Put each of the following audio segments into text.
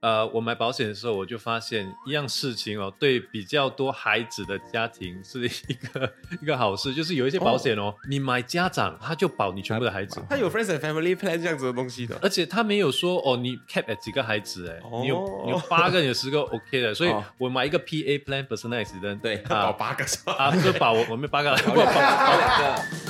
呃，我买保险的时候，我就发现一样事情哦，对比较多孩子的家庭是一个一个好事，就是有一些保险哦，你买家长他就保你全部的孩子，他有 friends and family plan 这样子的东西的，而且他没有说哦，你 cap at 几个孩子哎，你有你有八个，有十个 OK 的，所以我买一个 PA plan personalized 的，对，保八个是吧？啊，就保我我们八个，保两个。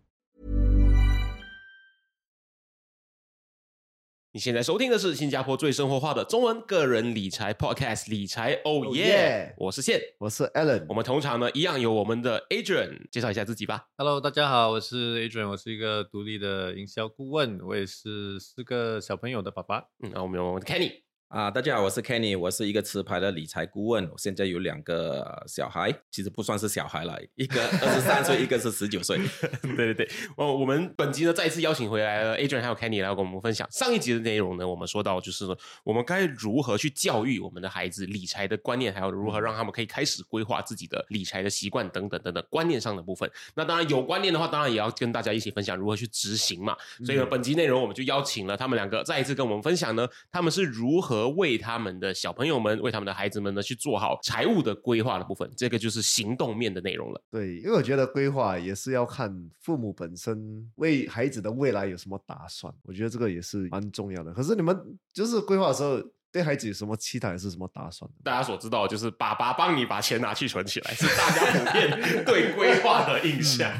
你现在收听的是新加坡最生活化的中文个人理财 Podcast《理财哦耶》，我是宪，我是 Alan，我们同场呢一样有我们的 Adrian 介绍一下自己吧。Hello，大家好，我是 Adrian，我是一个独立的营销顾问，我也是四个小朋友的爸爸。嗯，那我们有我们的 Kenny。啊，大家好，我是 Kenny，我是一个持牌的理财顾问，我现在有两个呃小孩，其实不算是小孩了，一个二十三岁，一个是十九岁。对对对，哦，我们本集呢再一次邀请回来了 Adrian 还有 Kenny 来跟我们分享上一集的内容呢，我们说到就是说我们该如何去教育我们的孩子理财的观念，还有如何让他们可以开始规划自己的理财的习惯等等等等观念上的部分。那当然有观念的话，当然也要跟大家一起分享如何去执行嘛。所以呢，本集内容我们就邀请了他们两个再一次跟我们分享呢，他们是如何为他们的小朋友们、为他们的孩子们呢去做好财务的规划的部分。这个就是行动面的内容了。对，因为我觉得规划也是要看父母本身为孩子的未来有什么打算，我觉得这个也是蛮重要的。可是你们就是规划的时候，对孩子有什么期待，是什么打算？大家所知道就是爸爸帮你把钱拿去存起来，是大家普遍 对规划的印象。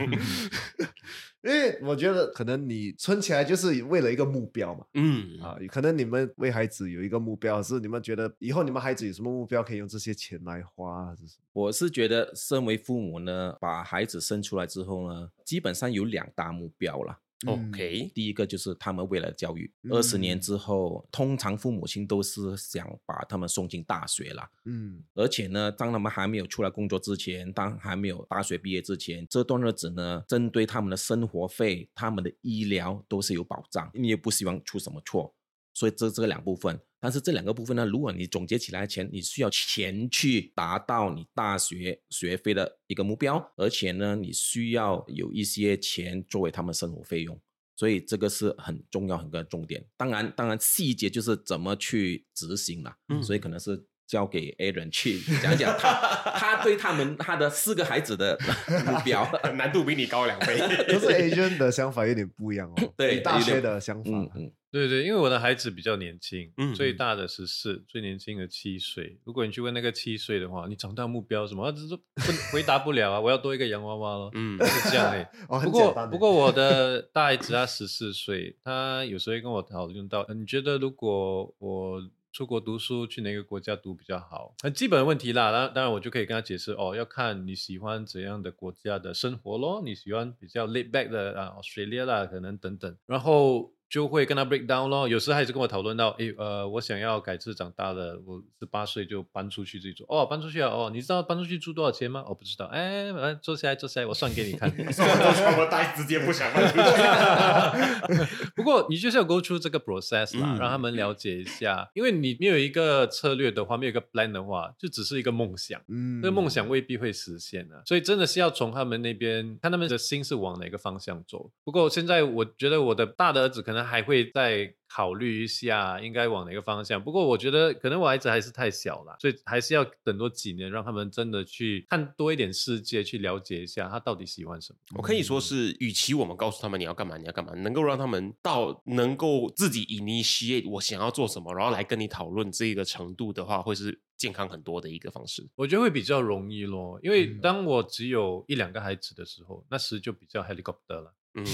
因为我觉得可能你存起来就是为了一个目标嘛，嗯啊，可能你们为孩子有一个目标，是你们觉得以后你们孩子有什么目标可以用这些钱来花，是什么？我是觉得，身为父母呢，把孩子生出来之后呢，基本上有两大目标啦。，OK，第一个就是他们未来的教育，二十年嗯之后，通常父母亲都是想把他们送进大学啦。嗯而且呢，当他们还没有出来工作之前，当还没有大学毕业之前，这段日子呢，针对他们的生活费、他们的医疗都是有保障，你也不希望出什么错。所以这这两部分，但是这两个部分呢，如果你总结起来钱，你需要钱去达到你大学学费的一个目标，而且呢，你需要有一些钱作为他们生活费用。所以这个是很重要很个重点。当然，当然细节就是怎么去执行了。嗯所以可能是交给 Aaron 去讲讲他 他对他们他的四个孩子的目标。难度比你高两倍。可是 Aaron 的想法有点不一样哦，对你大学的想法，嗯嗯，对对，因为我的孩子比较年轻，嗯最大的十四，最年轻的七岁。如果你去问那个七岁的话，你长大目标什么？他只是不回答不了啊，我要多一个洋娃娃咯。嗯是这样诶、哦，不过不过我的大孩子他十四岁，他有时候会跟我讨论到，呃你觉得如果我出国读书，去哪个国家读比较好？很基本的问题啦。当当然我就可以跟他解释哦，要看你喜欢怎样的国家的生活咯，你喜欢比较 laid back 的啊 Australia 啦，可能等等，然后。就会跟他 break down 咯，有时还是跟我讨论到，诶，呃，我想要改次长大了，我十八岁就搬出去自己住。哦，搬出去啊，哦，你知道搬出去住多少钱吗？我、不知道。哎，来坐下来，坐下来，我算给你看。我呆直接不想搬出去。不过你就是要 go through 这个 process 啦，嗯让他们了解一下，因为你没有一个策略的话，没有一个 plan 的话，就只是一个梦想。嗯，那个梦想未必会实现啊，所以真的是要从他们那边看他们的心是往哪个方向走。不过现在我觉得我的大的儿子可能还会再考虑一下应该往哪个方向。不过我觉得可能我孩子还是太小了，所以还是要等多几年，让他们真的去看多一点世界，去了解一下他到底喜欢什么。我可以说是，与其我们告诉他们你要干嘛，你要干嘛，能够让他们到能够自己 initiate 我想要做什么，然后来跟你讨论这个程度的话，会是健康很多的一个方式。我觉得会比较容易咯，因为嗯当我只有一两个孩子的时候，那时就比较 helicopter 了。嗯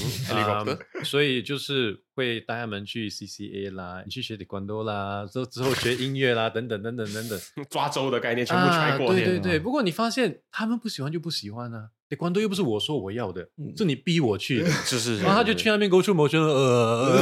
所以就是会带他们去 CCA 啦，你去学 taekwondo 啦，之后之后学音乐啦，等等等等等等，抓周的概念全部啊过。对对对，不过你发现他们不喜欢就不喜欢啊，taekwondo 又不是我说我要的，嗯是你逼我去的。是是是，然后他就去那边 go through motion，呃，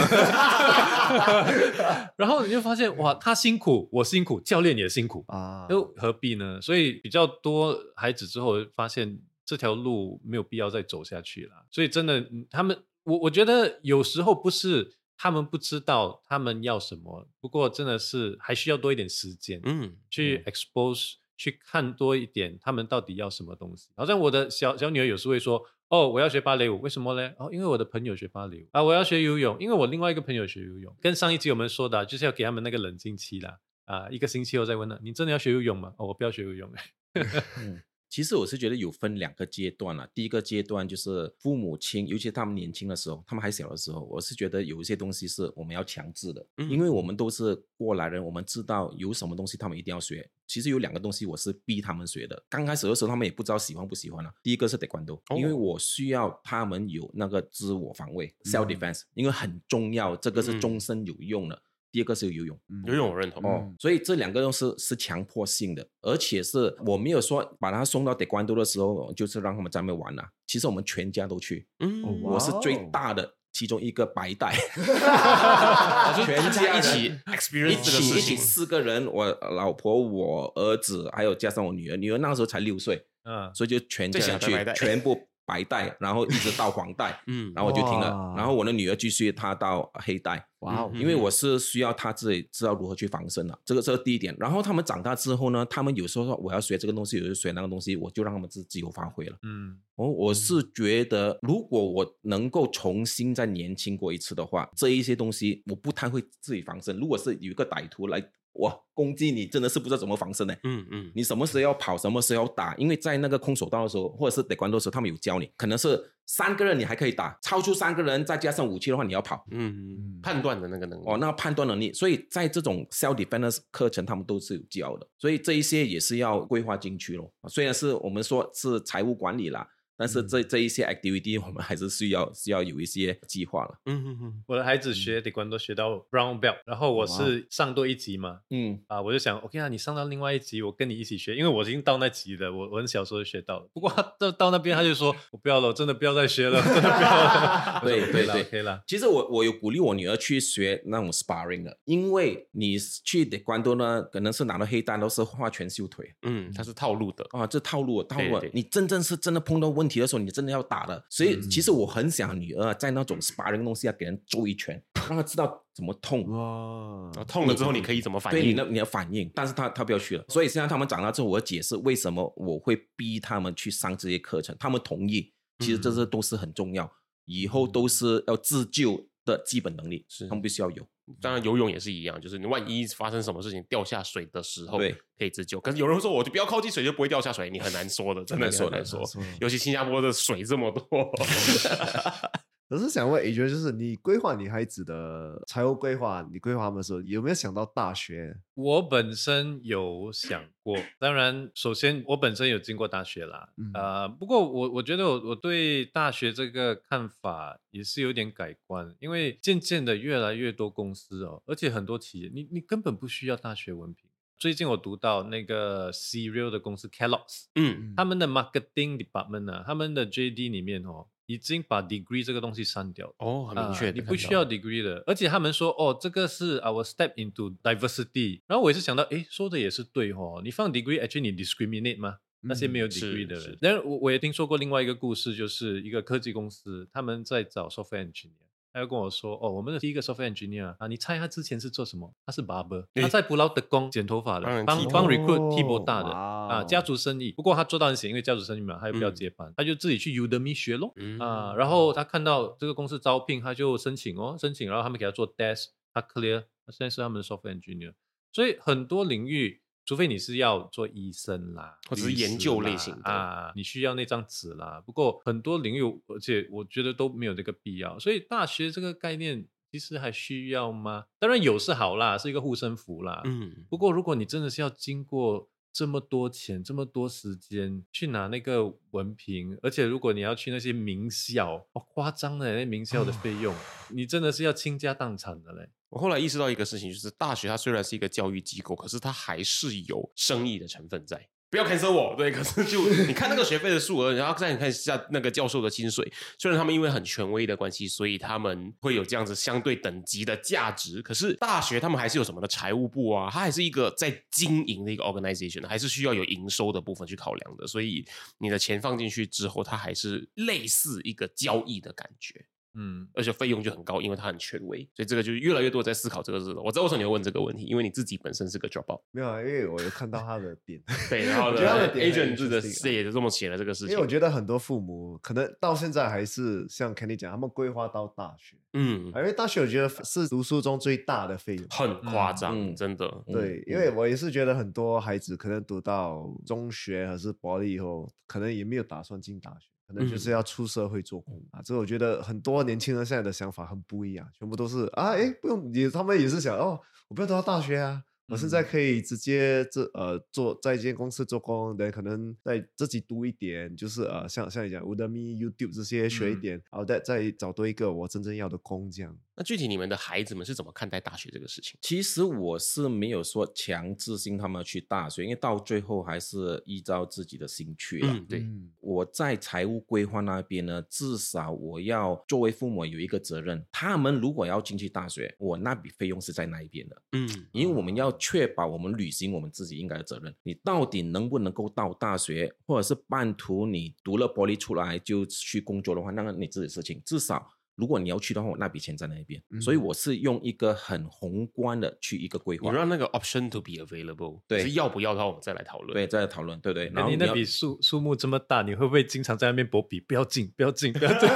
然后你就发现哇，他辛苦，我辛苦，教练也辛苦，啊，又何必呢？所以比较多孩子之后发现这条路没有必要再走下去了。所以真的，嗯他们我我觉得有时候不是他们不知道他们要什么，不过真的是还需要多一点时间，嗯去 expose 去看多一点他们到底要什么东西。好像我的小小女儿有时会说：“哦，我要学芭蕾舞，为什么呢？哦，因为我的朋友学芭蕾舞啊，我要学游泳，因为我另外一个朋友学游泳。”跟上一集我们说的啊、就是要给他们那个冷静期啦。啊，一个星期后再问他：“你真的要学游泳吗？”哦，我不要学游泳。嗯，其实我是觉得有分两个阶段了。第一个阶段就是父母亲，尤其他们年轻的时候，他们还小的时候，我是觉得有一些东西是我们要强制的，嗯因为我们都是过来人，我们知道有什么东西他们一定要学。其实有两个东西我是逼他们学的，刚开始的时候他们也不知道喜欢不喜欢了、第一个是 taekwondo，、哦因为我需要他们有那个自我防卫 （self defense），、因为很重要，这个是嗯终身有用的。第二个是游泳。嗯。游泳我认同。哦。嗯，所以这两个都是是强迫性的，而且是我没有说把他送到 t 关都的时候，就是让他们在那边玩了、其实我们全家都去，嗯，哦我是最大的其中一个白带，全全家家一起 experience 一这个事起一起。四个人，我老婆、我儿子，还有加上我女儿，女儿那个时候才六岁，嗯，所以就全家人去 全部白带，然后一直到黄带，嗯，然后我就停了，然后我的女儿继续她到黑带。哇因为我是需要她自己知道如何去防身的，这个这个第一点。然后他们长大之后呢，他们有时候说我要学这个东西，有时候学那个东西，我就让他们自自由发挥了。嗯我我是觉得，如果我能够重新再年轻过一次的话，这一些东西我不太会自己防身。如果是有一个歹徒来哇攻击你，真的是不知道怎么防身呢。嗯嗯，你什么时候要跑，什么时候要打，因为在那个空手道的时候，或者是得关的时候，他们有教你，可能是三个人你还可以打，超出三个人再加上武器的话，你要跑。嗯，判断的那个能力。哦，那个判断能力，所以在这种 self defense 课程，他们都是有教的，所以这一些也是要规划进去咯。虽然是我们说是财务管理啦，但是这、这一些 activity 我们还是需要需要有一些计划了。嗯嗯嗯，我的孩子学 taekwondo 学到 brown belt，然后我是上多一级嘛，嗯，啊，我就想，OK 啊，你上到另外一级，我跟你一起学，因为我已经到那级了，我我很小时候就学到了。不过他到到那边他就说，我不要了，我真的不要再学了，真的不要了。对对对啦，OK 啦，其实我我有鼓励我女儿去学那种 sparring 的，因为你去得关多呢，可能是拿到黑单都是画拳绣腿嗯，它是套路的。啊，这套路套路对对，你真正是真的碰到问题的时候，你真的要打的。所以其实我很想女儿在那种 sparring 东西要给人揍一拳，让她知道怎么痛。哇痛了之后你可以怎么反应对你的？你的反应，但是她她不要去了，所以现在他们长大之后，我解释为什么我会逼他们去上这些课程，他们同意，其实这些都是很重要，以后都是要自救的基本能力，是他们必须要有。当然游泳也是一样，就是你万一发生什么事情掉下水的时候，对，可以自救。可是有人会说，我就不要靠近水就不会掉下水，你很难说的，真的很难说。尤其新加坡的水这么多，可是想问，也觉就是你规划你孩子的财务规划，你规划他们的时候，有没有想到大学？我本身有想过，当然，首先我本身有经过大学啦，嗯呃，不过我我觉得我我对大学这个看法也是有点改观，因为渐渐的越来越多公司哦，而且很多企业，你你根本不需要大学文凭。最近我读到那个 Cereal 的公司 Kellogg's，嗯，他们的 marketing department 呢、他们的 JD 里面哦，已经把 degree 这个东西删掉了。哦，很明确啊，你不需要 degree 的，而且他们说哦，这个是 our step into diversity。然后我也是想到，诶，说的也是对哦，你放 degree，actually 你 discriminate 吗？那些没有 degree 的人。但是我我也听说过另外一个故事，就是一个科技公司，他们在找 software engineer。他就跟我说：“哦，我们的第一个 software engineer 啊，你猜他之前是做什么？他是 barber，诶他在普劳德工剪头发的帮帮帮 recruit 剃哦博大的哇啊，哦家族生意。不过他做到很闲，因为家族生意嘛，他又不要嗯接班，他就自己去 Udemy 学咯。嗯啊，然后他看到这个公司招聘，他就申请哦，申请，然后他们给他做 desk，他 clear，他现在是他们的 software engineer。所以很多领域，除非你是要做医生啦，或者是研究类型的啊，你需要那张纸啦。不过很多领域，而且我觉得都没有这个必要。所以大学这个概念其实还需要吗？当然有是好啦，是一个护身符啦。嗯，不过如果你真的是要经过这么多钱，这么多时间去拿那个文凭，而且如果你要去那些名校，哦夸张的那名校的费用，你真的是要倾家荡产的嘞。我后来意识到一个事情，就是大学它虽然是一个教育机构，可是它还是有生意的成分在。不要 cancel 我，对，可是就你看那个学费的数额，然后再你看下那个教授的薪水，虽然他们因为很权威的关系，所以他们会有这样子相对等级的价值，可是大学他们还是有什么的财务部啊，它还是一个在经营的一个 organization，还是需要有营收的部分去考量的，所以你的钱放进去之后，它还是类似一个交易的感觉。嗯，而且费用就很高，因为它很权威，所以这个就越来越多在思考这个事了。我知道为什么你会问这个问题，因为你自己本身是个 dropout，没有啊，因为我有看到他的点，对，然后 agent 制的这也就这么写了这个事情。因为我觉得很多父母可能到现在还是像 Kenny 讲，他们规划到大学，嗯，啊因为大学我觉得是读书中最大的费用。很夸张，嗯真的。对，因嗯为我也是觉得很多孩子可能读到中学还是博利以后，可能也没有打算进大学，可能就是嗯要出社会做工啊。这我觉得很多年轻人现在的想法很不一样，全部都是啊，哎，不用，也他们也是想哦，我不要读到大学啊。我现在可以直接这呃做在一间公司做工，等，可能再自己读一点，就是呃像像你讲 Udemy、YouTube 这些学一嗯点，然后再再找多一个我真正要的工这样。那具体你们的孩子们是怎么看待大学这个事情？其实我是没有说强制性他们去大学，因为到最后还是依照自己的兴趣了。嗯，对，嗯我在财务规划那边呢，至少我要作为父母有一个责任，他们如果要进去大学，我那笔费用是在那一边的，嗯，因为我们要确保我们履行我们自己应该的责任。你到底能不能够到大学，或者是半途你读了玻璃出来就去工作的话，那个你自己的事情，至少。如果你要去的话，我那笔钱在那一边，所以嗯我是用一个很宏观的去一个规划。你让那个 option to be available，对是要不要的话，我们再来讨论。对，再来讨论，对对。然那你那笔数数目这么大，你会不会经常在那边搏笔？不要进，不要进，不要进。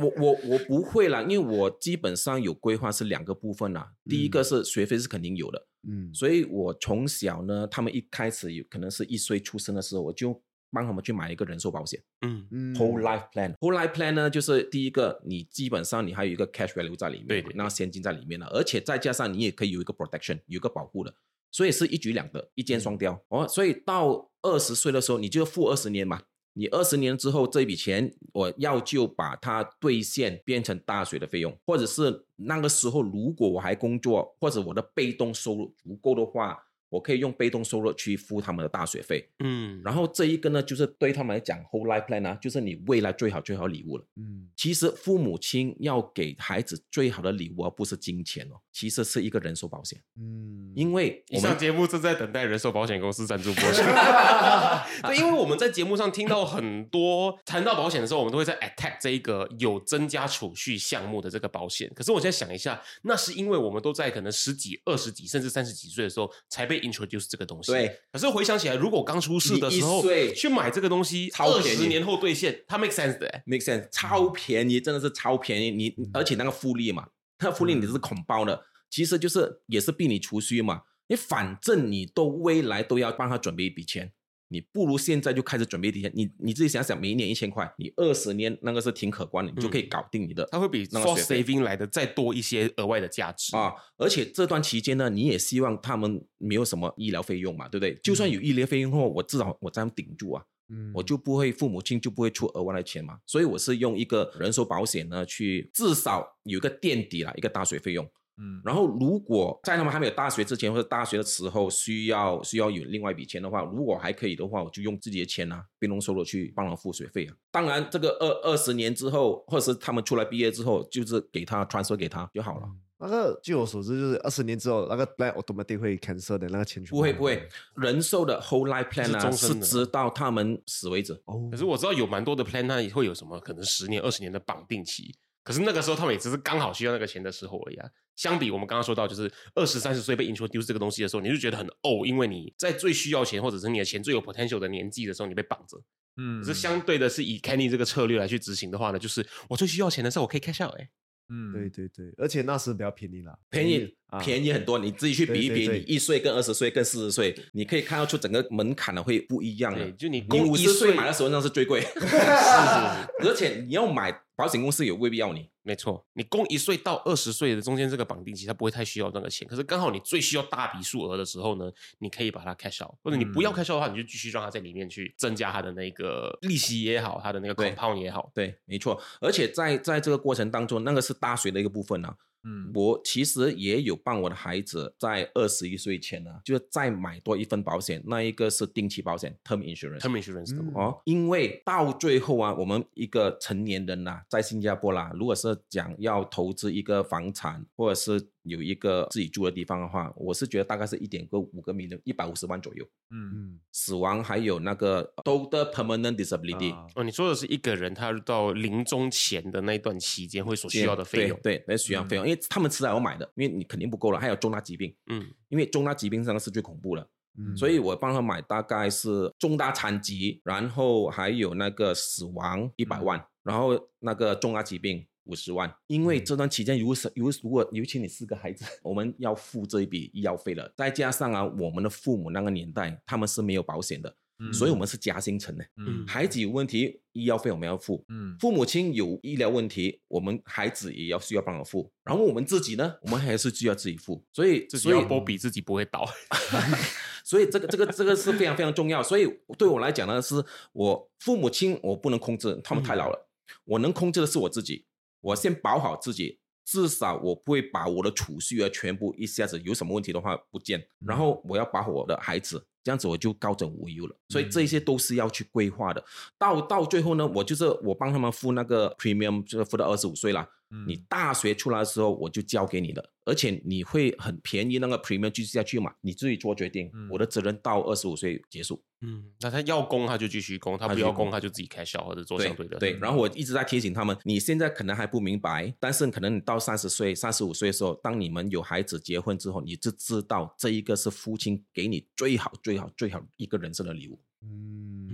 我我我不会啦，因为我基本上有规划是两个部分啦。第一个嗯是学费是肯定有的，嗯所以我从小呢，他们一开始有可能是一岁出生的时候，我就帮他们去买一个人寿保险、嗯，嗯 whole life plan。whole life plan 呢，就是第一个，你基本上你还有一个 cash value 在里面嘛，对对对那现金在里面了，而且再加上你也可以有一个 protection，有一个保护的，所以是一举两得，一箭双雕、哦。所以到二十岁的时候，你就付二十年嘛。你二十年之后这笔钱，我要就把它兑现变成大学的费用，或者是那个时候如果我还工作，或者我的被动收入足够的话，我可以用被动收入去付他们的大学费。嗯，然后这一个呢，就是对他们来讲，whole life plan 啊，就是你未来最好最好的礼物了。嗯其实父母亲要给孩子最好的礼物，而不是金钱哦，其实是一个人寿保险，嗯，因为以我们上节目正在等待人寿保险公司赞助播出。对，因为我们在节目上听到很多谈到保险的时候，我们都会在 attack 这一个有增加储蓄项目的这个保险。可是我现在想一下，那是因为我们都在可能十几、二十几甚至三十几岁的时候才被 introduce 这个东西。对。可是回想起来，如果刚出世的时候去买这个东西，二超便宜十年后兑现，它 make sense 的、欸。make sense 超便宜，真的是超便宜。你而且那个复利嘛，那个复利你是恐包的，其实就是也是逼你储蓄嘛。你反正你都未来都要帮他准备一笔钱，你不如现在就开始准备一笔钱。你你自己想想，每一年一千块，你二十年那个是挺可观的，你就可以搞定你的。它会比那个 saving 来的再多一些额外的价值啊，而且这段期间呢，你也希望他们没有什么医疗费用嘛，对不对？就算有医疗费用后，我至少我这样顶住啊，嗯我就不会父母亲就不会出额外的钱嘛，所以我是用一个人寿保险呢，去至少有一个垫底啦，一个大学费用。嗯，然后如果在他们还没有大学之前或者大学的时候需要需要有另外一笔钱的话，如果还可以的话，我就用自己的钱啊，被动收入去帮他付学费啊。当然，这个二二十年之后，或者是他们出来毕业之后，就是给他 transfer 给他就好了。那个据我所知，就是二十年之后，那个 plan automatic 会 cancel 的那个钱全部不会不会，人寿的 whole life plan 啊是直到他们死为止。哦可是我知道有蛮多的 plan，它也会有什么可能十年、二十年的绑定期。可是那个时候他们也只是刚好需要那个钱的时候而已啊。相比我们刚刚说到，就是二十三十岁被 introduce 这个东西的时候，你就觉得很哦，因为你在最需要钱或者是你的钱最有 potential 的年纪的时候，你被绑着。嗯，可是相对的是以 Kenny 这个策略来去执行的话呢，就是我最需要钱的时候，我可以 cash out 哎、嗯，对对对，而且那时比较便宜啦，便宜啊便宜很多，你自己去比一比，你一岁跟二十岁跟四十岁，你可以看到出整个门槛呢会不一样的对，。就你你五十岁岁买的时候那是最贵，是是是，而且你要买保险公司也未必要你。没错，你供一岁到二十岁的中间这个绑定期，它不会太需要那个钱。可是刚好你最需要大笔数额的时候呢，你可以把它 cash out，或者你不要嗯 cash out 的话，你就继续让它在里面去增加它的那个利息也好，它的那个对 compound 也好。对，没错。而且在在这个过程当中，那个是大学的一个部分呢、嗯我其实也有帮我的孩子在二十一岁前呢，就是再买多一份保险，那一个是定期保险 （term insurance）。term insurance 的嗯哦，因为到最后啊，我们一个成年人呐、在新加坡啦，如果是讲要投资一个房产，或者是有一个自己住的地方的话，我是觉得大概是一点个五个 million，一百五十万左右。嗯。嗯，死亡还有那个 total permanent disability，、啊。哦，你说的是一个人他到临终前的那一段期间会所需要的费用。对，对，那需要费用，因为他们迟早要买的，因为你肯定不够了，还有重大疾病，嗯，因为重大疾病上是最恐怖的，嗯。所以我帮他买大概是重大残疾，然后还有那个死亡一百万，然后那个重大疾病。五十万，因为这段期间，如果是如果如果尤其你四个孩子，我们要付这一笔医药费了，再加上啊，我们的父母那个年代他们是没有保险的，嗯。所以我们是夹心层的。嗯。孩子有问题，医药费我们要付，嗯。父母亲有医疗问题，我们孩子也要需要帮我付，然后我们自己呢，我们还是需要自己付，所以所以波比自己不会倒。所以这个这个这个是非常非常重要。所以对我来讲呢，是我父母亲我不能控制，他们太老了，我能控制的是我自己，我先保好自己。至少我不会把我的储蓄啊全部一下子有什么问题的话不见，然后我要保好我的孩子，这样子我就高枕无忧了。所以这些都是要去规划的。到到最后呢，我就是我帮他们付那个 premium，就是付到二十五岁啦。嗯你大学出来的时候我就交给你了，而且你会很便宜那个 premium 继续下去嘛，你自己做决定。嗯我的责任到二十五岁结束。嗯，那他要供他就继续供，他不要供供他就自己 cash out 或者做对相对的。对，然后我一直在提醒他们，你现在可能还不明白，但是可能你到三十岁、三十五岁的时候，当你们有孩子结婚之后，你就知道这一个是父亲给你最好、最好、最好一个人生的礼物。嗯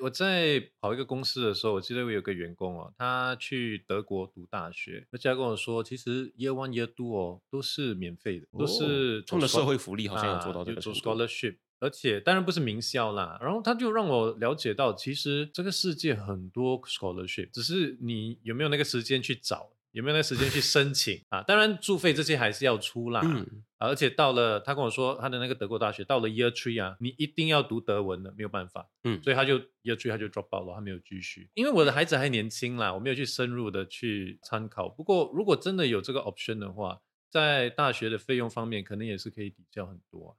我在跑一个公司的时候，我记得我有个员工哦，他去德国读大学，而且他跟我说，其实 Year One、Year Two 哦都是免费的，都是他们的社会福利好像有做到这个 scholarship，而且当然不是名校啦。然后他就让我了解到，其实这个世界很多 scholarship，只是你有没有那个时间去找。有没有那个时间去申请啊？当然，住费这些还是要出啦。而且到了，他跟我说他的那个德国大学到了 Year Three 啊，你一定要读德文的，没有办法。嗯所以他就 Year Three 他就 drop out 了，他没有继续。因为我的孩子还年轻啦，我没有去深入的去参考。不过如果真的有这个 option 的话，在大学的费用方面，可能也是可以抵消很多、啊。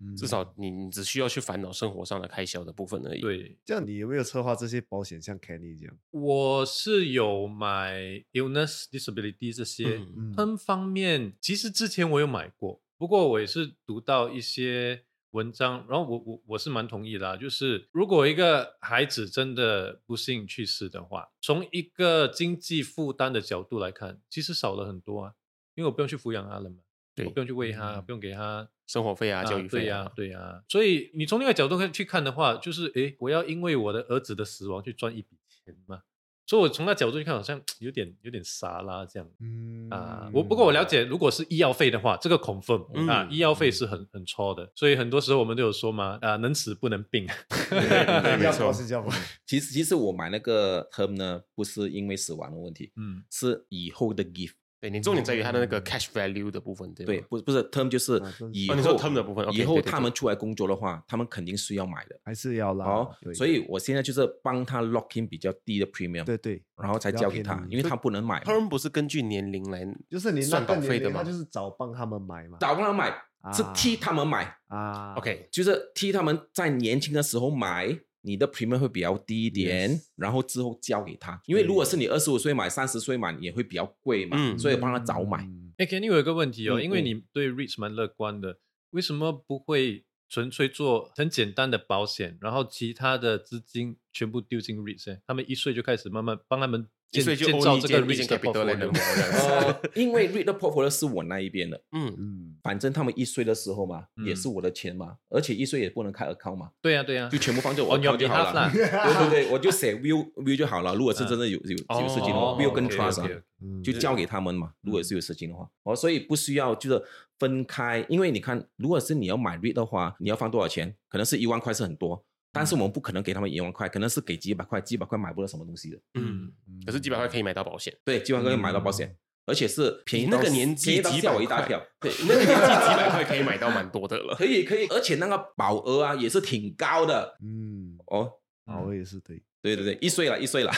嗯至少你你只需要去烦恼生活上的开销的部分而已。，对，这样你有没有策划这些保险，像 Kenny 这样？我是有买 illness disability 这些。嗯嗯分方面，其实之前我有买过，不过我也是读到一些文章，然后我我我是蛮同意的、啊，就是如果一个孩子真的不幸去世的话，从一个经济负担的角度来看，其实少了很多啊，因为我不用去抚养他了嘛，对我不用去喂他，嗯不用给他生活费啊，教育费对呀、对啊、所以你从另外角度看去看的话，就是诶，我要因为我的儿子的死亡去赚一笔钱嘛。所以我从那角度去看，好像有点有点傻啦这样嗯啊。我不过我了解，如果是医药费的话，这个 confirm、啊，嗯医药费是很很超的。所以很多时候我们都有说嘛，啊，能死不能病。对 没错是这样，其实其实我买那个 term 呢，不是因为死亡的问题，嗯是以后的 gift。对你重点在于它的那个 cash value 的部分，对对，不不是 term 就是以后、哦你说 term 的部分以后他们出来工作的话，他们肯定是要买的。还是要啦。哦，所以我现在就是帮他 lock in 比较低的 premium，对对，然后才交给他因为他不能买嘛。term 不是根据年龄来就是你那算保费的吗他就是早帮他们买嘛。早帮他买，是啊替他们买，啊？OK，就是替他们在年轻的时候买，你的 premium 会比较低一点 Yes 然后之后交给他。因为如果是你二十五岁买、三十岁买，也会比较贵嘛，嗯所以帮他早买。嗯哎 e n 有一个问题哦，嗯因为嗯你对 REITs 蛮乐观的，为什么不会纯粹做很简单的保险，然后其他的资金全部丢进 REITs？呢他们一岁就开始慢慢帮他们建一岁就建造这个一间一 REITs 间的 portfolio。呃，因为 read the portfolio 是我那一边的，嗯，嗯，反正他们一岁的时候嘛，嗯也是我的钱嘛，而且一岁也不能开 account 嘛，对呀、对呀、就全部放在我 account 就好了。对对对，我就写 will will 就好了。如果是真的有有有事情的话哦，will 跟 trust 就交给他们嘛。如果是有事情的话，哦，所以不需要就是分开，因为你看，如果是你要买 REIT 的话，你要放多少钱？可能是一万块是很多，但是我们不可能给他们一万块，可能是给几百块，几百块买不到什么东西的。嗯，可是几百块可以买到保险。对，几百块可以买到保险，而且是便宜那到个年纪便宜到吓几百块我一大跳。对，那个年纪几百块可以买到蛮多的了。可以可以，而且那个保额啊也是挺高的嗯，哦。保额也是对，对对对，一岁了，一岁了。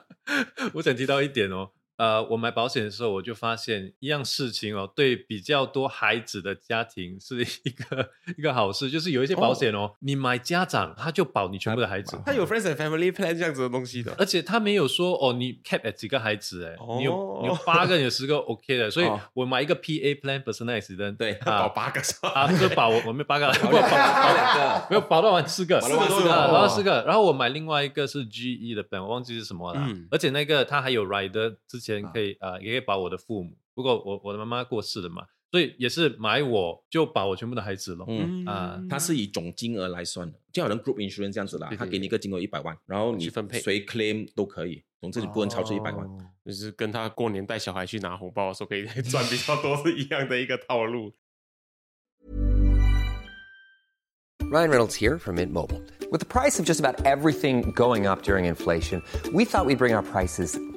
我想提到一点哦，呃，我买保险的时候，我就发现一样事情哦，对比较多孩子的家庭是一个 一个好事，就是有一些保险哦，你买家长他就保你全部的孩子，他有 friends and family plan 这样子的东西的。而且他没有说哦，你 cap at 几个孩子，哎、你有哦你有八个，你有十个 OK 的，所以哦我买一个 PA plan personalized 的，对啊保八个是吧？啊，就保我我们八个，不保保保两个没有保到完四个，保到完四个啊哦保到四个。然后我买另外一个是 GE 的 plan，我忘记是什么了。嗯而且那个他还有 rider，之前可以啊、呃也可以保我的父母。不过我我的妈妈过世了嘛，所以也是买我就保我全部的孩子了。嗯，啊它是以总金额来算的，就好像 group insurance 这样子啦他给你一个金额一百万，然后你去分配谁 claim 都可以，总之你不能超出一百万。哦就是跟他过年带小孩去拿红包的时候可以赚比较多是一样的一个套路。Ryan Reynolds here from Mint Mobile. With the price of just about everything going up during inflation, we thought we'd bring our prices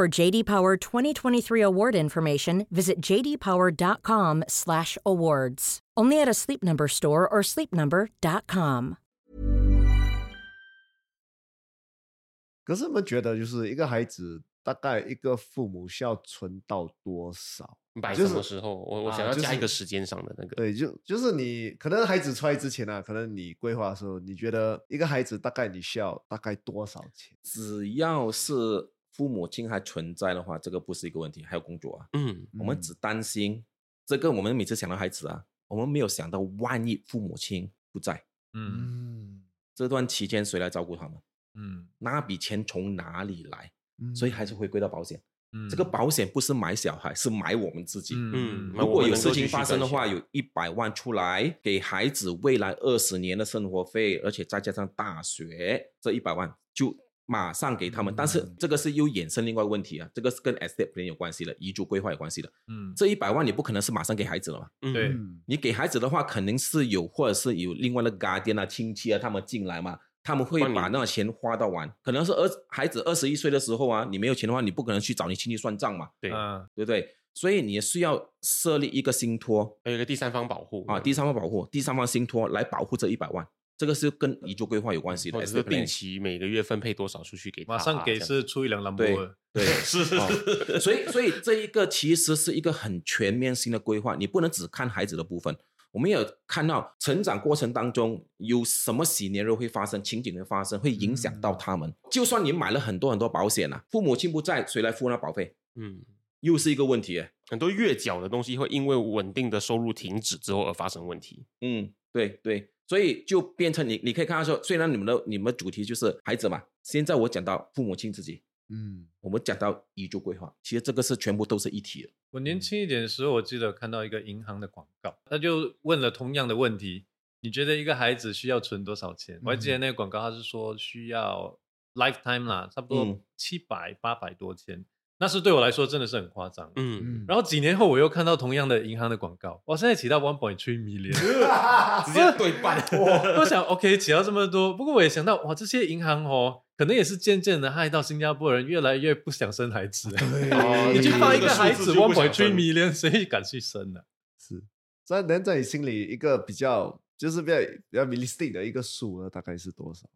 For JD Power 2023 award information, visit jdpower.com/awards. Only at a Sleep Number store or sleepnumber.com. 可是你们觉得，就是一个孩子大概一个父母需要存到多少？买什就是么时候？我我啊想要就是加一个时间上的那个。对，就就是你可能孩子出来之前啊，可能你规划的时候，你觉得一个孩子大概你需要大概多少钱？只要是父母亲还存在的话，这个不是一个问题。还有工作啊，嗯，我们只担心这个。我们每次想到孩子啊，我们没有想到万一父母亲不在嗯嗯这段期间，谁来照顾他们？嗯那笔钱从哪里来？嗯所以还是回归到保险。嗯，这个保险不是买小孩，是买我们自己。嗯如果有事情发生的话，有一百万出来给孩子未来二十年的生活费，而且再加上大学这一百万，就马上给他们。但是嗯。这个是又衍生另外一个问题啊，这个是跟 estate plan 有关系的，遗嘱规划有关系的。嗯。这一百万你不可能是马上给孩子了嘛？嗯。对。嗯你给孩子的话，肯定是有或者是有另外的 guardian 啊、亲戚啊，他们进来嘛，他们会把那个钱花到完。可能是二孩子二十一岁的时候啊，你没有钱的话，你不可能去找你亲戚算账嘛，对，啊。对不对？所以你也需要设立一个信托。还有一个第三方保护。啊，第三方保护、第三方信托来保护这一百万，这个是跟遗嘱规划有关系的。或者是定期每个月分配多少出去给他啊，马上给是出一辆兰博对，对，是是哦，所以，所以这一个其实是一个很全面性的规划，你不能只看孩子的部分。我们也有看到成长过程当中有什么喜年日会发生，情景会发生，会影响到他们。就算你买了很多很多保险啊，父母亲不在，谁来付那保费？嗯，又是一个问题耶。很多月缴的东西会因为稳定的收入停止之后而发生问题。嗯，对对，所以就变成你，你可以看到说，虽然你们的你们的主题就是孩子嘛，现在我讲到父母亲自己，嗯我们讲到遗嘱规划，其实这个是全部都是一体的。我年轻一点的时候，我记得看到一个银行的广告，他就问了同样的问题：你觉得一个孩子需要存多少钱？我还记得那个广告，他是说需要 lifetime 啦，差不多嗯七百八百多千，那是对我来说真的是很夸张。嗯，嗯，然后几年后，我又看到同样的银行的广告，我现在起到 one point three million，直接对半。我想 OK 起到这么多，不过我也想到哇，这些银行哦，可能也是渐渐的害到新加坡人越来越不想生孩子。哦你去看放一个孩子就 one point three million，谁敢去生呢？是，在能在你心里一个比较就是比较比较 realistic 的一个数额大概是多少？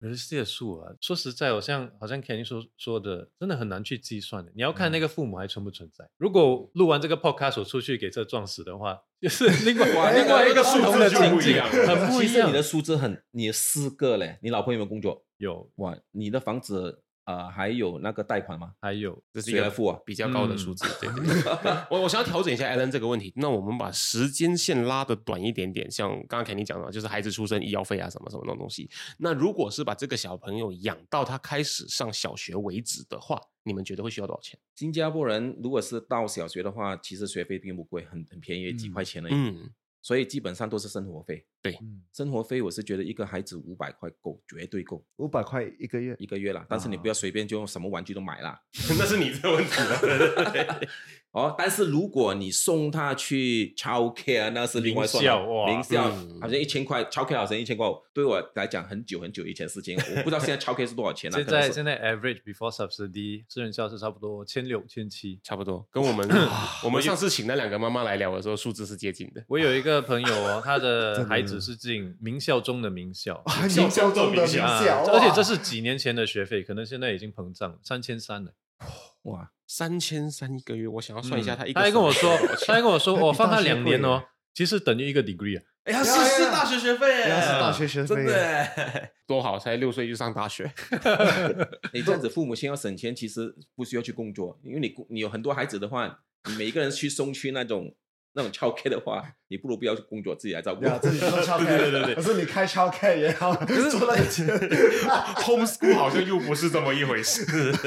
Realistic 的数啊，说实在，我像好像 Kenny 说说的，真的很难去计算的。你要看那个父母还存不存在。如果录完这个 podcast 我出去给车撞死的话，就是另外另外一个数字不同的就不情景，一样很不一样其实你。的数字很，你有四个嘞，你老婆有没有工作？有哇，你的房子呃还有那个贷款吗？还有这是一个来付啊？比较高的数字。对对对我我想要调整一下 Alan 这个问题，那我们把时间线拉的短一点点，像刚刚肯定讲到，就是孩子出生医药费啊什么什么那种东西。那如果是把这个小朋友养到他开始上小学为止的话，你们觉得会需要多少钱？新加坡人如果是到小学的话，其实学费并不贵，很很便宜，几嗯块钱而已。嗯，所以基本上都是生活费。嗯，生活费我是觉得一个孩子五百块够，绝对够五百块一个月，一个月啦。但是你不要随便就什么玩具都买啦。那是你这个问题 哦，但是如果你送他去 childcare，那是另外算了。名校哇名校嗯好像一千块，childcare 好像一千块，对我来讲很久很久以前的事情，我不知道现在 childcare 是多少钱了。现在现在 average before subsidy 私人校是差不多千六千七。差不多跟我们我们上次请那两个妈妈来聊的时候，数字是接近的。我有一个朋友哦，他的孩子是进名校中的名校。还名校中的名啊校，哇而且这是几年前的学费，可能现在已经膨胀了，三千三了。哇，三千三一个月，我想要算一下他一个。他还跟我说，他还跟我说，比我放他两年哦，其实等于一个 degree 啊。哎呀，是是大学学费是大学学费真的耶。多好，才六岁就上大学。你这样子父母亲要省钱，其实不需要去工作，因为你你有很多孩子的话，你每一个人去送去那种那种 childcare 的话，你不如不要去工作，自己来照顾。自己做 childcare，对对对可是你开 childcare 也要做那个钱，Homeschool 好像又不是这么一回事。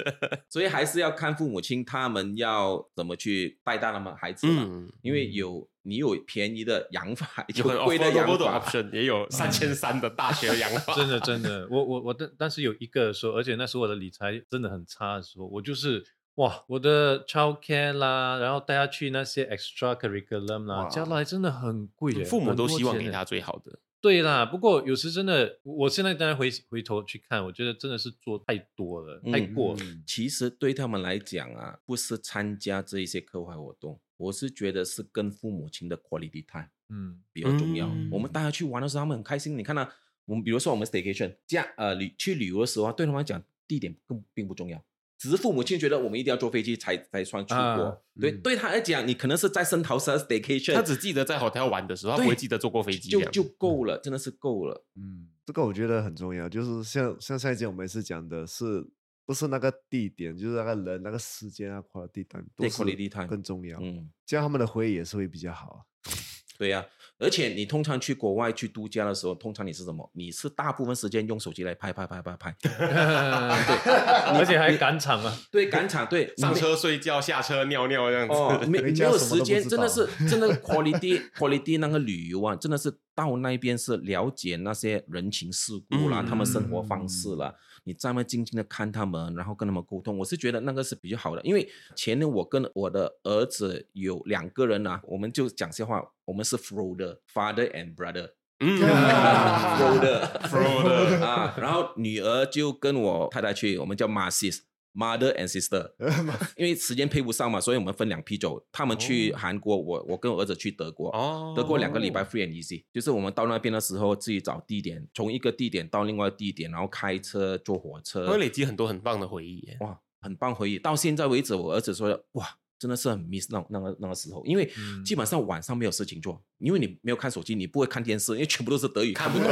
所以还是要看父母亲他们要怎么去带大他们孩子嘛。嗯，因为有你有便宜的养法，有很贵的养法。option，也有三千三的大学养法。真的真的，我我我但但是有一个时候，而且那时候我的理财真的很差的时候，我就是哇，我的 child care 啦，然后带他去那些 extra curriculum 啦，哇加来真的很贵耶，父母都希望给他最好的。对啦，不过有时真的，我现在当然回回头去看，我觉得真的是做太多了，太嗯过了。其实对他们来讲啊，不是参加这一些课外活动，我是觉得是跟父母亲的 quality time 嗯比较重要。嗯我们带他去玩的时候，他们很开心。你看到、我们，比如说我们 staycation 假呃旅去旅游的时候啊，对他们来讲地点更并不重要，只是父母亲觉得我们一定要坐飞机才才算出国。啊对，嗯对他来讲，你可能是在圣淘沙 staycation，他只记得在 hotel 玩的时候，他不会记得坐过飞机。就就够了，真的是够了。嗯，这个我觉得很重要，就是像像上一节我们也是讲的是。不是那个地点，就是那个人、那个时间啊，quality time 都对是 quality time 更重要。嗯，这样他们的回忆也是会比较好啊。对呀、而且你通常去国外去度假的时候，通常你是什么？你是大部分时间用手机来拍拍拍拍拍，对而且还赶场啊，对，赶场，对，上车睡觉，下车尿尿这样子。哦，没 没有时间，真的是真的 quality quality 那个旅游啊，真的是到那边是了解那些人情世故啦，他们生活方式啦，你这么静静的看他们，然后跟他们沟通，我是觉得那个是比较好的。因为前年我跟我的儿子有两个人啊，我们就讲些话，我们是 Froder father and brother。嗯 Froder Froder 啊，然后女儿就跟我太太去，我们叫 Marsis。Mother and sister，因为时间配不上嘛，所以我们分两批走。他们去韩国，我我跟我儿子去德国。哦德国两个礼拜 free and easy，就是我们到那边的时候自己找地点，从一个地点到另外地点，然后开车坐火车，会累积很多很棒的回忆耶。哇，很棒回忆。到现在为止，我儿子说哇，真的是很 miss 那那个那个时候，因为嗯基本上晚上没有事情做，因为你没有看手机，你不会看电视，因为全部都是德语，看不懂，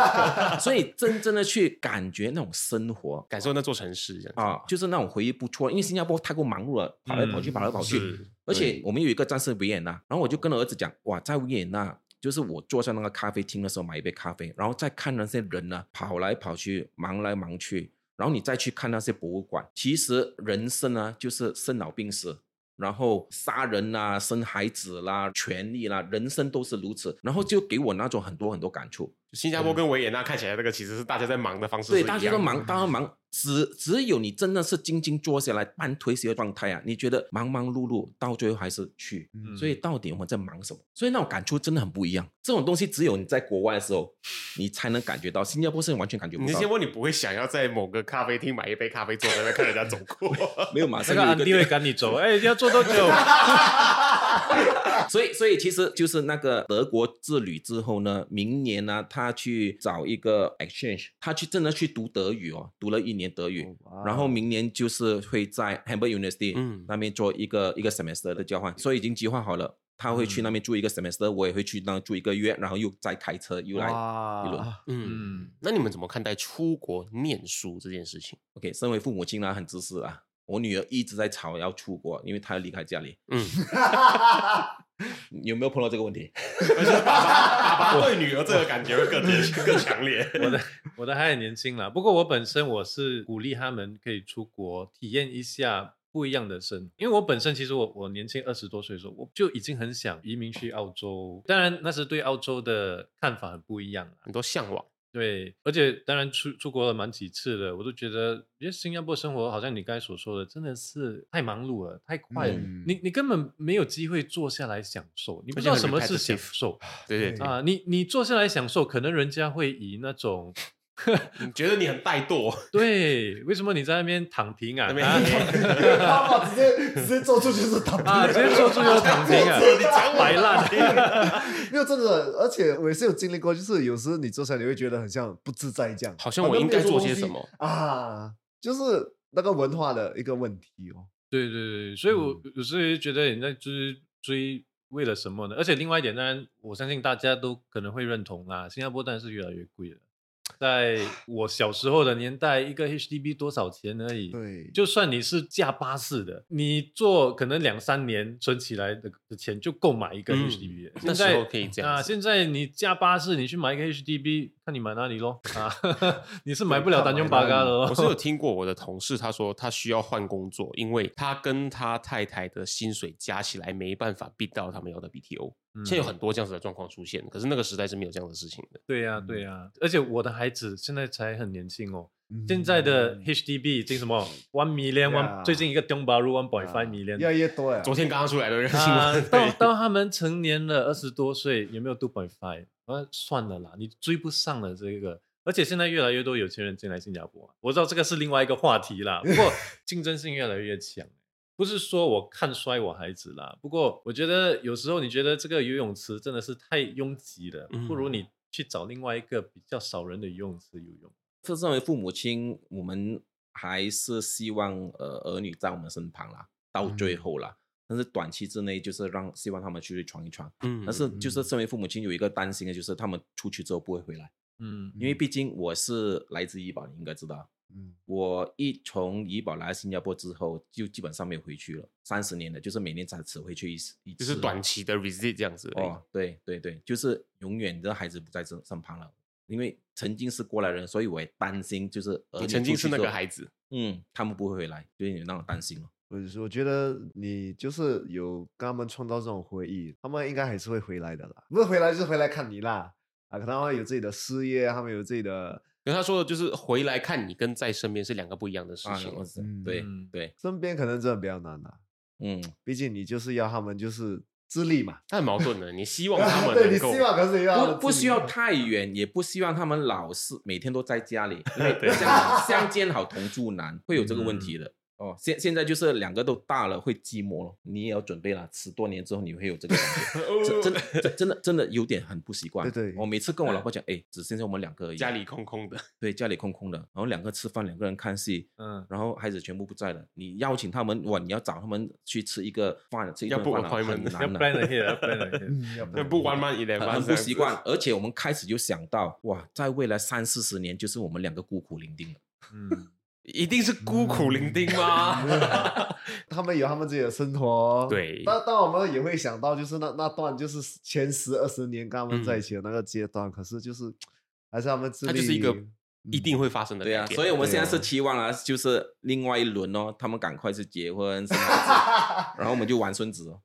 所以真正的去感觉那种生活。感受那座城市。啊，就是那种回忆不错，因为新加坡太过忙碌了，跑来跑去，嗯跑来跑去。而且我们有一个站是维也纳，然后我就跟儿子讲，哇，在维也纳，就是我坐在那个咖啡厅的时候买一杯咖啡，然后再看那些人呢跑来跑去，忙来忙去，然后你再去看那些博物馆，其实人生呢就是生老病死。然后杀人啦、生孩子啦、权利啦，人生都是如此。然后就给我那种很多很多感触。新加坡跟维也纳看起来，这个其实是大家在忙的方式对，大家都忙，大家忙，只只有你真的是静静坐下来，半推斜的状态啊，你觉得忙忙碌碌，到最后还是去。嗯所以到底我们在忙什么？所以那种感触真的很不一样。这种东西只有你在国外的时候，你才能感觉到。新加坡是完全感觉不到你先。问你不会想要在某个咖啡厅买一杯咖啡，坐在那边看人家走过？没有马那个上个安迪会赶你走，哎，你要坐多久？所以，所以其实就是那个德国之旅之后呢，明年呢，他去找一个 exchange，他去真的去读德语哦，读了一年德语，哇然后明年就是会在 Hamburg University 嗯那边做一个一个 semester 的交换，所以已经计划好了。他会去那边住一个 semester，、我也会去那住一个月，然后又再开车又来一轮。嗯，嗯，那你们怎么看待出国念书这件事情？OK，身为父母亲呢，很自私啊。我女儿一直在吵要出国，因为她要离开家里。嗯，你 有没有碰到这个问题？而且爸爸爸爸对女儿这个感觉会更更强烈。我的我的还很年轻啦，不过我本身我是鼓励他们可以出国体验一下不一样的生，因为我本身其实我我年轻二十多岁的时候，我就已经很想移民去澳洲，当然那是对澳洲的看法很不一样啊。很多向往，对，而且当然出出国了蛮几次的，我都觉得，因为新加坡生活好像你刚才所说的，真的是太忙碌了，太快了，嗯。你你根本没有机会坐下来享受，你不知道什么是享受 对对，啊！你你坐下来享受，可能人家会以那种 你觉得你很怠惰，对，为什么你在那边躺平啊？那边啊爸爸 直接直接做出就是躺平啊，直接做出就是躺平啊，你讲我摆烂。没有真的，而且我也是有经历过，就是有时候你坐下来你会觉得很像不自在这样，好像我应该做些什么啊，就是那个文化的一个问题哦。对对对，所以我有时候也觉得你在追追为了什么呢？而且另外一点，当然我相信大家都可能会认同啦，新加坡当然是越来越贵了。在我小时候的年代，一个 HDB 多少钱而已？对，就算你是驾巴士的，你做可能两三年存起来的的钱就够买一个嗯 HDB 了。那现在时候可以这样啊！现在你驾巴士，你去买一个 HDB，看你买哪里咯啊！你是买不了单用八嘎的咯。我是有 听过我的同事，他说他需要换工作，因为他跟他太太的薪水加起来没办法 beat 到他们要的 BTO。嗯现在有很多这样子的状况出现，可是那个时代是没有这样的事情的。对呀、对呀、而且我的孩子现在才很年轻哦。嗯现在的 HDB 已经什么 one million one，、Yeah 最近一个 d o n g b a r u one point 啊 five million，越来越多呀。昨天刚刚出来的新啊闻，，到到他们成年了，二十多岁，有没有 two point five？啊，算了啦，你追不上了这个。而且现在越来越多有钱人进来新加坡、啊，我知道这个是另外一个话题啦。不过 竞争性越来越强，不是说我看衰我孩子啦。不过我觉得有时候你觉得这个游泳池真的是太拥挤了，不如嗯你去找另外一个比较少人的游泳池游泳。这身为父母亲，我们还是希望呃儿女在我们身旁啦，到最后啦。但是短期之内就是让希望他们出去闯一闯。嗯但是就是身为父母亲有一个担心的就是他们出去之后不会回来，嗯因为毕竟我是来自医保，你应该知道。嗯，我一从怡保来新加坡之后，就基本上没有回去了，三十年了，就是每年才只回去一次，一次就是短期的 visit 这样子。哦，对对对，就是永远的孩子不在这身旁了，因为曾经是过来人，所以我也担心，就是曾经是那个孩子，嗯，他们不会回来，所以有那种担心了。我我觉得你就是有跟他们创造这种回忆，他们应该还是会回来的啦。不是回来就是回来看你啦，啊，可能他们有自己的事业，他们有自己的跟他说的就是回来看你跟在身边是两个不一样的事啊情。对嗯对，身边，可能真的比较难啊。嗯，毕竟你就是要他们就是自立嘛，太矛盾了，你希望他们对你能够希望，可是要不不需要太远，也不希望他们老是每天都在家里，因为相相见好同住难，会有这个问题的。哦，现现在就是两个都大了，会寂寞了，你也要准备了。十多年之后，你会有这个感觉，真真的真真的真的有点很不习惯。对对我每次跟我老婆讲，哎，只剩下我们两个而已，家里空空的，对家里空空的，然后两个吃饭，两个人看戏，嗯，然后孩子全部不在了，你邀请他们，哇，你要找他们去吃一个饭，吃一要顿饭很难的。要 plan ahead。嗯要不然那不 one man eleven 很很不习惯，而且我们开始就想到，哇，在未来三四十年，就是我们两个孤苦伶仃了。嗯，一定是孤苦伶仃吗？他们有他们自己的生活，对但但我们也会想到，就是那那段就是前十二十年跟他们在嗯一起的那个阶段，可是就是还是他们自己，他就是一个一定会发生的对啊，所以我们现在是期望啊，就是另外一轮哦，他们赶快去结婚生孩子，然后我们就玩孙子哦，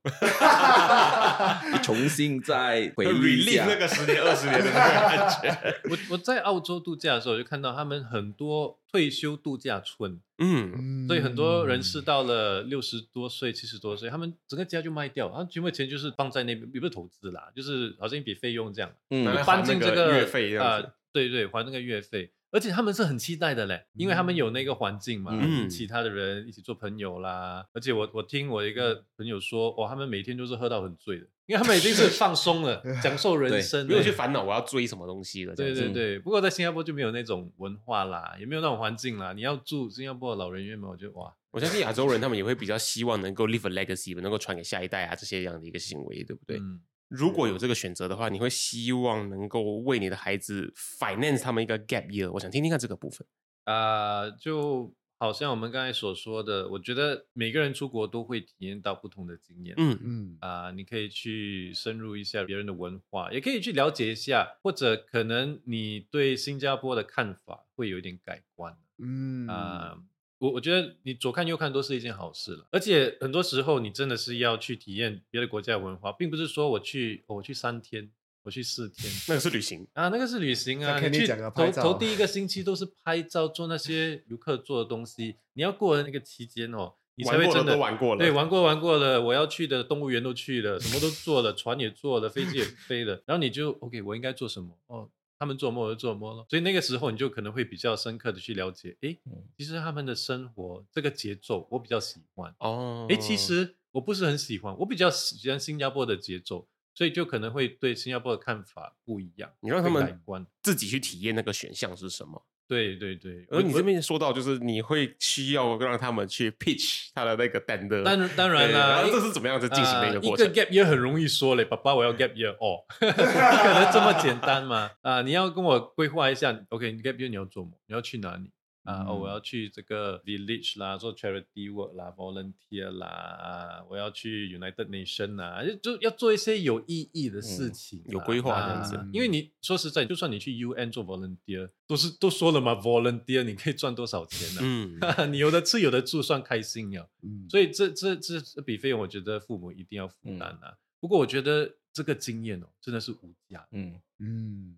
重新再回忆一 relive 下那个十年二十年的那个感觉。我我在澳洲度假的时候，我就看到他们很多退休度假村，嗯，所以很多人是到了六十多岁、七十多岁，他们整个家就卖掉，他们全部钱就是放在那边，也不是投资啦，就是好像一笔费用这样，嗯。搬进这那个月费这样啊、子对对，还那个月费。而且他们是很期待的嘞，因为他们有那个环境嘛，嗯其他的人一起做朋友啦。而且我我听我一个朋友说，哦，他们每天都是喝到很醉的，因为他们已经是放松了，享受人生了，没有去烦恼我要追什么东西了。对对对，不过在新加坡就没有那种文化啦，也没有那种环境啦。你要住新加坡的老人院嘛，我觉得哇，我相信亚洲人他们也会比较希望能够 leave a legacy，能够传给下一代啊这些样的一个行为，对不对？嗯，如果有这个选择的话，你会希望能够为你的孩子 finance 他们一个 gap year。我想听听看这个部分。啊、就好像我们刚才所说的，我觉得每个人出国都会体验到不同的经验。嗯嗯啊、你可以去深入一下别人的文化，也可以去了解一下，或者可能你对新加坡的看法会有一点改观。嗯啊、我我觉得你左看右看都是一件好事了，而且很多时候你真的是要去体验别的国家的文化，并不是说我去、哦我去三天，我去四天。那个是旅行，啊，那个是旅行啊！你去头头第一个星期都是拍照，做那些游客做的东西。你要过了那个期间哦，你才会真的玩过了对，玩过玩过了。我要去的动物园都去了，什么都做了，船也坐了，飞机也飞了。然后你就 OK，我应该做什么？哦，他们做么我就做梦了。所以那个时候你就可能会比较深刻的去了解，诶，嗯其实他们的生活这个节奏我比较喜欢。哦诶，其实我不是很喜欢，我比较喜欢新加坡的节奏，所以就可能会对新加坡的看法不一样。你让他们观。自己去体验那个选项是什么。对对对，而你这边说到，就是你会需要让他们去 pitch 他的那个单的，当然当然对啦然后这是怎么样子进行的一个呃过程？一个 gap year 很容易说嘞，爸爸我要 gap year 哦，不可能这么简单嘛。啊、你要跟我规划一下，OK，你 gap year 你要做什么？你要去哪里？啊、哦，我要去这个 village 啦，做 charity work 啦，volunteer 啦，啊，我要去 United Nation 啦，就就要做一些有意义的事情啦、有规划这样啊子因为你说实在，就算你去 UN 做 volunteer，都是都说了嘛，volunteer 你可以赚多少钱呢、嗯，你有的吃有的住，算开心呀。嗯。所以这这这这笔费用，我觉得父母一定要负担啊。不过我觉得这个经验哦，真的是无价。嗯，嗯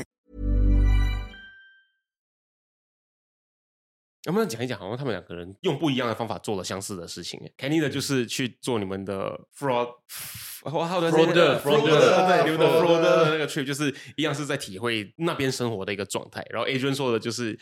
能不能讲一讲，好像他们两个人用不一样的方法做了相似的事情？Kenny 的就是去做你们的 fraud。how to say Frauder，fraud frauder 对，你们的 fraud 的那个 trip 就是一样是在体会那边生活的一个状态。然后 Adrian 说的就是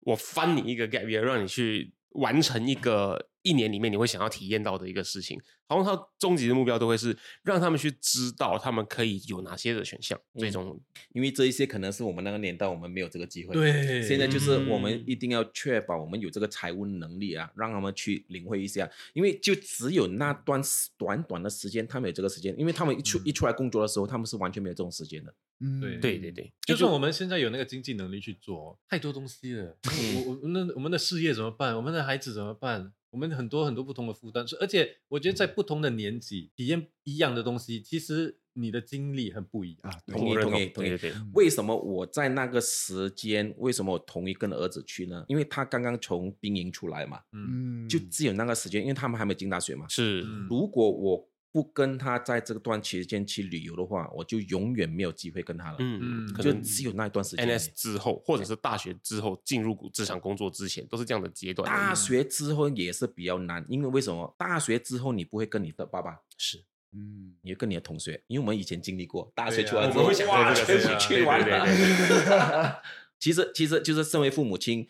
我翻你一个 gap year，让你去完成一个一年里面你会想要体验到的一个事情。好像他终极的目标都会是让他们去知道他们可以有哪些的选项，最终因为这一些可能是我们那个年代我们没有这个机会。对现在就是我们嗯一定要确保我们有这个财务能力啊，让他们去领会一下，因为就只有那段时短短的时间，他们有这个时间，因为他们一出、一出来工作的时候，他们是完全没有这种时间的。嗯对对对对，就算我们现在有那个经济能力去做，太多东西了。我我我那我们的事业怎么办？我们的孩子怎么办？我们很多很多不同的负担，所以而且我觉得在不同的年纪体验一样的东西，其实你的经历很不一样。啊，同意同意同意为什么我在那个时间，为什么我同意跟儿子去呢？因为他刚刚从兵营出来嘛，嗯，嗯就只有那个时间，因为他们还没进大学嘛。是嗯如果我不跟他在这个段期间去旅游的话，我就永远没有机会跟他了。嗯，嗯就可能只有那一段时间。NS 之后，或者是大学之后进入职场工作之前，都是这样的阶段。大学之后也是比较难，因为为什么？大学之后你不会跟你的爸爸，是嗯你会跟你的同学，因为我们以前经历过，大学对啊出来之后，哇，全部去玩了。对对对 其实，其实就是身为父母亲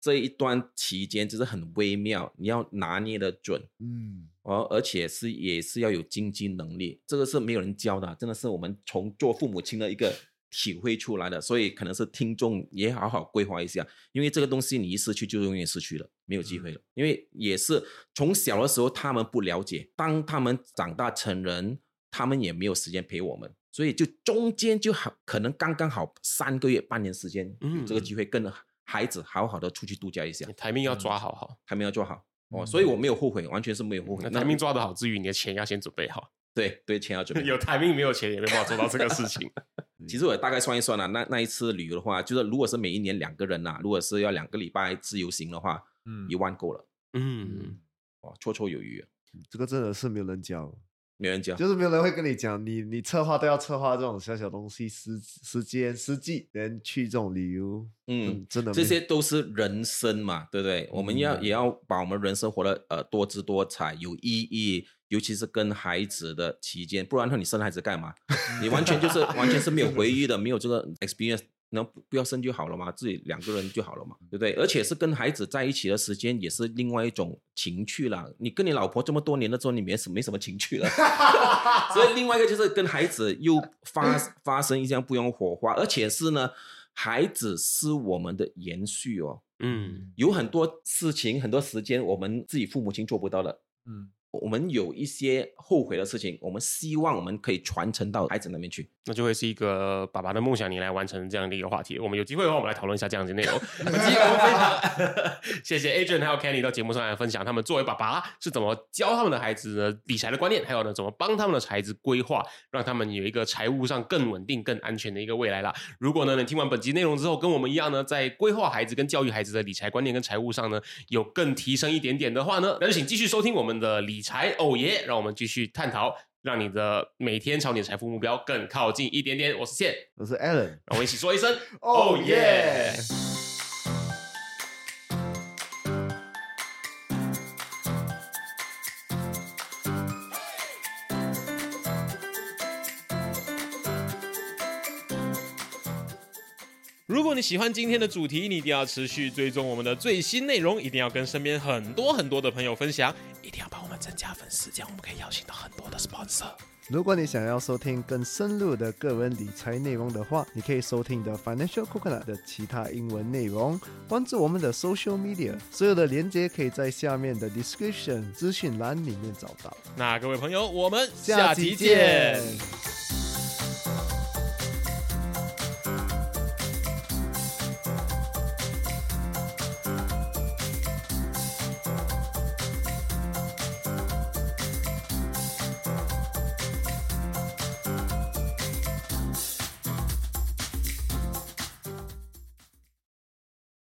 这一段期间，就是很微妙，你要拿捏的准，嗯而而且是也是要有经济能力，这个是没有人教的，真的是我们从做父母亲的一个体会出来的，所以可能是听众也好好规划一下，因为这个东西你一失去就永远失去了，没有机会了。因为也是从小的时候他们不了解，当他们长大成人，他们也没有时间陪我们，所以就中间就好可能刚刚好三个月、半年时间，嗯这个机会跟孩子好好的出去度假一下，台面要抓好好，台面要做好哦，所以我没有后悔，完全是没有后悔。那台命抓得好之余，你的钱要先准备好。对对，钱要准 备好。有台命没有钱也没办法做到这个事情。其实我大概算一算了、那那一次旅游的话，就是如果是每一年两个人呐、如果是要两个礼拜自由行的话，嗯一万够了，嗯，哦，绰绰有余，这个真的是没有人教，没人讲。就是没有人会跟你讲，你你策划都要策划这种小小东西，时时间、实际人去这种旅游，嗯，真的这些都是人生嘛，对不对？我们要、嗯也要把我们人生活得呃多姿多彩、有意义，尤其是跟孩子的期间，不然的话你生孩子干嘛？你完全就是完全是没有回忆的，没有这个 experience。那不不要生就好了嘛，自己两个人就好了嘛，对不对？而且是跟孩子在一起的时间，也是另外一种情趣啦。你跟你老婆这么多年了之后，你没什没什么情趣了，所以另外一个就是跟孩子又发发生一些不一样的火花，而且是呢，孩子是我们的延续哦。嗯，有很多事情、很多时间，我们自己父母亲做不到的。嗯，我们有一些后悔的事情，我们希望我们可以传承到孩子那边去。那就会是一个爸爸的梦想，你来完成这样的一个话题。我们有机会的话，我们来讨论一下这样子的内容。今 天我们非常谢谢 Adrian 还有 Kenny 到节目上来分享他们作为爸爸是怎么教他们的孩子呢理财的观念，还有呢怎么帮他们的孩子规划，让他们有一个财务上更稳定、更安全的一个未来啦。如果呢你听完本集内容之后，跟我们一样呢，在规划孩子跟教育孩子的理财观念跟财务上呢，有更提升一点点的话呢，那就请继续收听我们的理财哦耶，让我们继续探讨。让你的每天朝你的财富目标更靠近一点点。我是谢，我是 Alan，让我们一起说一声哦 耶！如果你喜欢今天的主题，你一定要持续追踪我们的最新内容，一定要跟身边很多很多的朋友分享，帮我们增加粉丝，这样我们可以邀请到很多的 sponsor。如果你想要收听更深入的个人理财内容的话，你可以收听的 Financial Coconut 的其他英文内容，关注我们的 Social Media，所有的连接可以在下面的 Description 资讯栏里面找到。那各位朋友，我们下期见